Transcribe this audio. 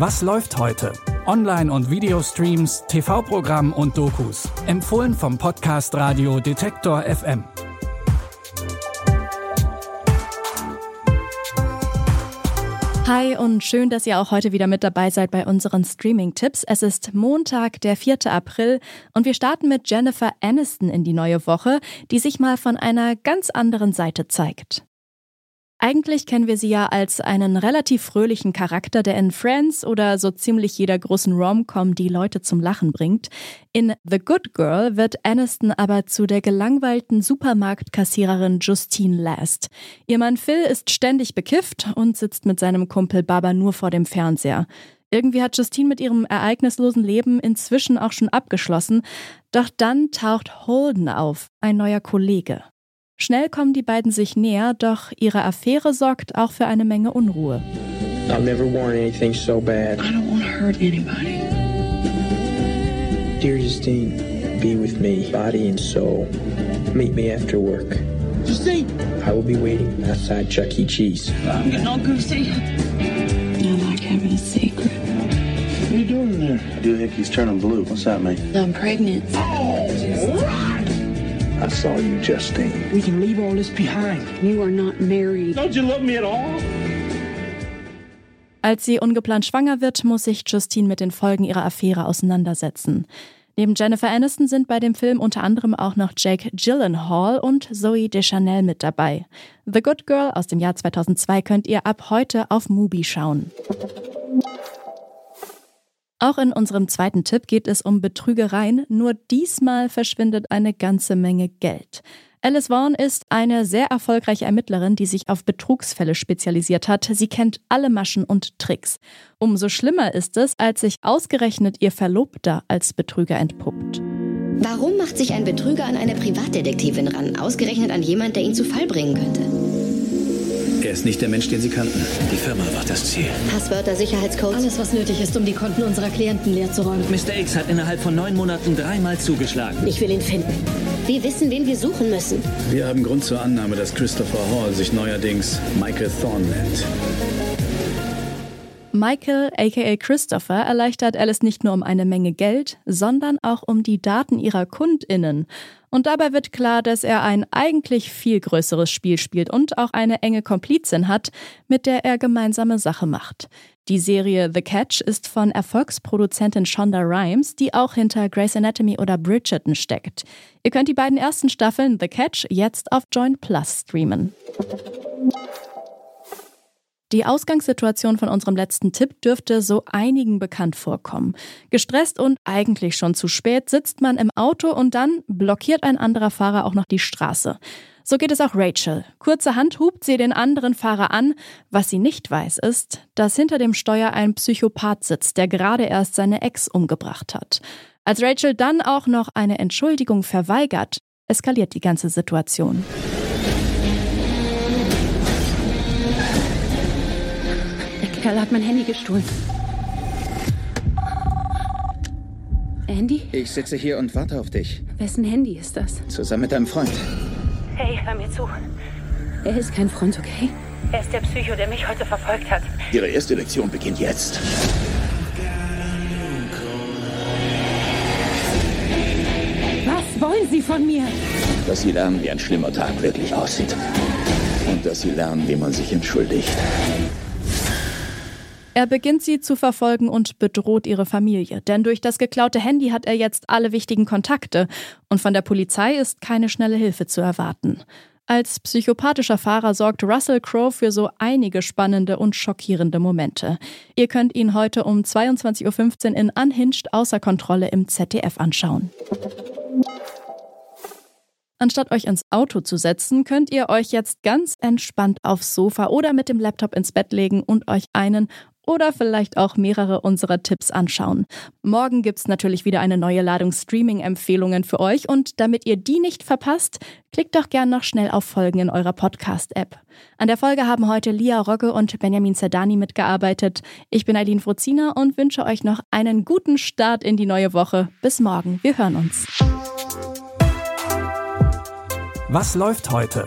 Was läuft heute? Online- und Videostreams, TV-Programm und Dokus. Empfohlen vom Podcast Radio Detektor FM. Hi und schön, dass ihr auch heute wieder mit dabei seid bei unseren Streaming-Tipps. Es ist Montag, der 4. April und wir starten mit Jennifer Aniston in die neue Woche, die sich mal von einer ganz anderen Seite zeigt. Eigentlich kennen wir sie ja als einen relativ fröhlichen Charakter, der in Friends oder so ziemlich jeder großen Rom-Com die Leute zum Lachen bringt. In The Good Girl wird Aniston aber zu der gelangweilten Supermarktkassiererin Justine Last. Ihr Mann Phil ist ständig bekifft und sitzt mit seinem Kumpel Baba nur vor dem Fernseher. Irgendwie hat Justine mit ihrem ereignislosen Leben inzwischen auch schon abgeschlossen. Doch dann taucht Holden auf, ein neuer Kollege. Schnell kommen die beiden sich näher, doch ihre Affäre sorgt auch für eine Menge Unruhe. I've never worn anything so bad. I don't want to hurt anybody. Dear Justine, be with me, body and soul. Meet me after work. Justine! I will be waiting outside Chuck E. Cheese. I'm getting all goosey. I like having a secret. What are you doing there? I do think he's turning blue. What's that mean? I'm pregnant. I saw you, Justine. We can leave all this behind. You are not married. Don't you love me at all? Als sie ungeplant schwanger wird, muss sich Justine mit den Folgen ihrer Affäre auseinandersetzen. Neben Jennifer Aniston sind bei dem Film unter anderem auch noch Jake Gyllenhaal und Zoe Deschanel mit dabei. The Good Girl aus dem Jahr 2002 könnt ihr ab heute auf Mubi schauen. Auch in unserem zweiten Tipp geht es um Betrügereien, nur diesmal verschwindet eine ganze Menge Geld. Alice Vaughn ist eine sehr erfolgreiche Ermittlerin, die sich auf Betrugsfälle spezialisiert hat. Sie kennt alle Maschen und Tricks. Umso schlimmer ist es, als sich ausgerechnet ihr Verlobter als Betrüger entpuppt. Warum macht sich ein Betrüger an eine Privatdetektivin ran, ausgerechnet an jemand, der ihn zu Fall bringen könnte? Er ist nicht der Mensch, den Sie kannten. Die Firma war das Ziel. Passwörter, Sicherheitscodes? Alles, was nötig ist, um die Konten unserer Klienten leer zu räumen. Mr. X hat innerhalb von neun Monaten dreimal zugeschlagen. Ich will ihn finden. Wir wissen, wen wir suchen müssen. Wir haben Grund zur Annahme, dass Christopher Hall sich neuerdings Michael Thorne nennt. Michael, aka Christopher, erleichtert Alice nicht nur um eine Menge Geld, sondern auch um die Daten ihrer KundInnen. Und dabei wird klar, dass er ein eigentlich viel größeres Spiel spielt und auch eine enge Komplizin hat, mit der er gemeinsame Sache macht. Die Serie The Catch ist von Erfolgsproduzentin Shonda Rhimes, die auch hinter Grey's Anatomy oder Bridgerton steckt. Ihr könnt die beiden ersten Staffeln The Catch jetzt auf Join Plus streamen. Die Ausgangssituation von unserem letzten Tipp dürfte so einigen bekannt vorkommen. Gestresst und eigentlich schon zu spät sitzt man im Auto und dann blockiert ein anderer Fahrer auch noch die Straße. So geht es auch Rachel. Kurzerhand hupt sie den anderen Fahrer an. Was sie nicht weiß, ist, dass hinter dem Steuer ein Psychopath sitzt, der gerade erst seine Ex umgebracht hat. Als Rachel dann auch noch eine Entschuldigung verweigert, eskaliert die ganze Situation. Kerl hat mein Handy gestohlen. Handy? Ich sitze hier und warte auf dich. Wessen Handy ist das? Zusammen mit deinem Freund. Hey, hör mir zu. Er ist kein Freund, okay? Er ist der Psycho, der mich heute verfolgt hat. Ihre erste Lektion beginnt jetzt. Was wollen Sie von mir? Dass Sie lernen, wie ein schlimmer Tag wirklich aussieht. Und dass Sie lernen, wie man sich entschuldigt. Er beginnt sie zu verfolgen und bedroht ihre Familie, denn durch das geklaute Handy hat er jetzt alle wichtigen Kontakte und von der Polizei ist keine schnelle Hilfe zu erwarten. Als psychopathischer Fahrer sorgt Russell Crowe für so einige spannende und schockierende Momente. Ihr könnt ihn heute um 22.15 Uhr in Unhinged außer Kontrolle im ZDF anschauen. Anstatt euch ins Auto zu setzen, könnt ihr euch jetzt ganz entspannt aufs Sofa oder mit dem Laptop ins Bett legen und euch einen oder vielleicht auch mehrere unserer Tipps anschauen. Morgen gibt's natürlich wieder eine neue Ladung Streaming-Empfehlungen für euch und damit ihr die nicht verpasst, klickt doch gern noch schnell auf Folgen in eurer Podcast-App. An der Folge haben heute Lia Rogge und Benjamin Zerdani mitgearbeitet. Ich bin Eileen Frozina und wünsche euch noch einen guten Start in die neue Woche. Bis morgen. Wir hören uns. Was läuft heute?